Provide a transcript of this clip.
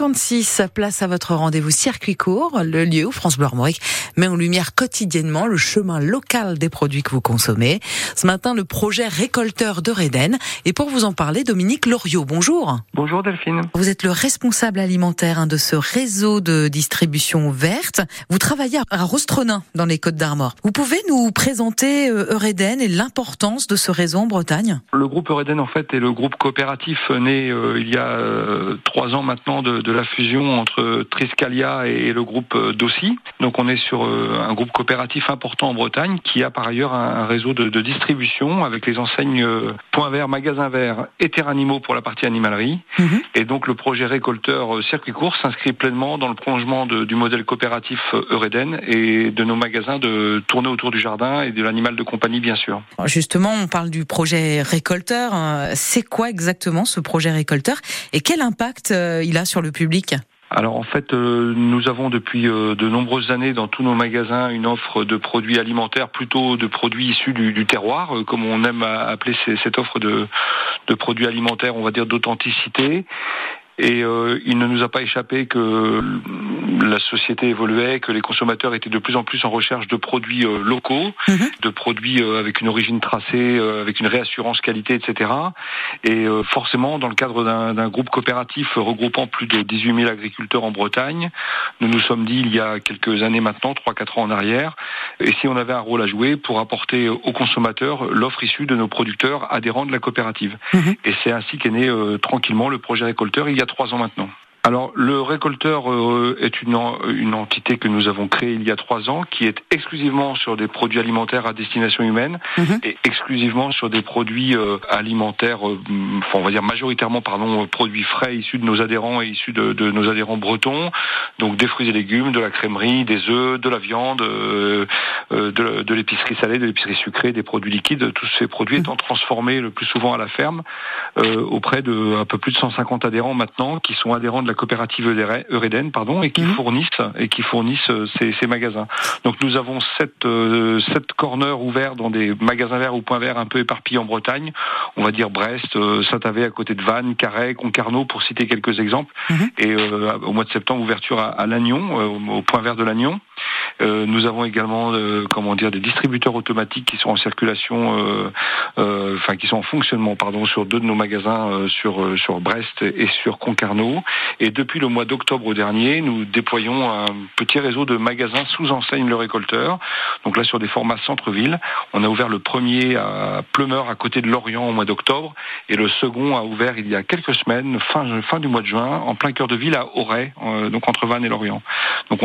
56, place à votre rendez-vous circuit court, le lieu où France Bleu met en lumière quotidiennement le chemin local des produits que vous consommez. Ce matin, le projet récolteur de Réden. Et pour vous en parler, Dominique Loriot, bonjour. Bonjour Delphine. Vous êtes le responsable alimentaire hein, de ce réseau de distribution verte. Vous travaillez à Rostronin, dans les Côtes d'Armor. Vous pouvez nous présenter Eureden et l'importance de ce réseau en Bretagne? Le groupe Eureden, en fait, est le groupe coopératif né euh, il y a euh, trois ans maintenant de, de, la fusion entre Triscalia et le groupe Dossi. Donc on est sur un groupe coopératif important en Bretagne qui a par ailleurs un, réseau de, de, distribution avec les enseignes Point Vert, Magasin Vert et Terre Animaux pour la partie animalerie. Mhm. Et donc le projet récolteur circuit court s'inscrit pleinement dans le prolongement de, du modèle coopératif Eureden et de nos magasins de tourner autour du jardin et de l'animal de compagnie bien sûr. Justement, on parle du projet récolteur. C'est quoi exactement ce projet récolteur et quel impact euh, il a sur le public alors en fait, euh, nous avons depuis euh, de nombreuses années dans tous nos magasins une offre de produits alimentaires, plutôt de produits issus du, terroir, comme on aime appeler cette offre de produits alimentaires, on va dire d'authenticité. Et il ne nous a pas échappé que la société évoluait, que les consommateurs étaient de plus en plus en recherche de produits euh, locaux, mhm. de produits euh, avec une origine tracée, euh, avec une réassurance qualité, etc. Et forcément, dans le cadre d'un groupe coopératif regroupant plus de 18 000 agriculteurs en Bretagne, nous nous sommes dit il y a quelques années maintenant, 3-4 ans en arrière, et si on avait un rôle à jouer pour apporter aux consommateurs l'offre issue de nos producteurs adhérents de la coopérative. Mhm. Et c'est ainsi qu'est né tranquillement le projet récolteur il y a trois ans maintenant. Alors le récolteur euh, est une, une entité que nous avons créée il y a trois ans, qui est exclusivement sur des produits alimentaires à destination humaine mhm. et exclusivement sur des produits euh, alimentaires, euh, on va dire majoritairement pardon, produits frais issus de nos adhérents et issus de, de, nos adhérents bretons, donc des fruits et légumes, de la crèmerie, des œufs, de la viande, de, de l'épicerie salée, de l'épicerie sucrée, des produits liquides, tous ces produits mhm. étant transformés le plus souvent à la ferme auprès de un peu plus de 150 adhérents maintenant qui sont adhérents de la coopérative Eureden, pardon, et qui mhm. fournissent et qui fournissent euh, ces, ces, magasins. Donc nous avons sept, euh, sept corners ouverts dans des magasins verts ou points verts un peu éparpillés en Bretagne. On va dire Brest, euh, Saint-Avé à côté de Vannes, Carhaix, Concarneau pour citer quelques exemples. Mhm. Et euh, au mois de septembre, ouverture à, à Lannion, au point vert de Lannion. Euh, nous avons également, euh, comment dire, des distributeurs automatiques qui sont en circulation, euh, enfin qui sont en fonctionnement, pardon, sur deux de nos magasins sur sur Brest et sur Concarneau. Et depuis le mois d'octobre dernier, nous déployons un petit réseau de magasins sous enseigne Le Récolteur. Donc là, sur des formats centre-ville, on a ouvert le premier à Plumeur, à côté de Lorient, au mois d'octobre, et le second a ouvert il y a quelques semaines, fin fin du mois de juin, en plein cœur de ville à Auray, donc entre Vannes et Lorient.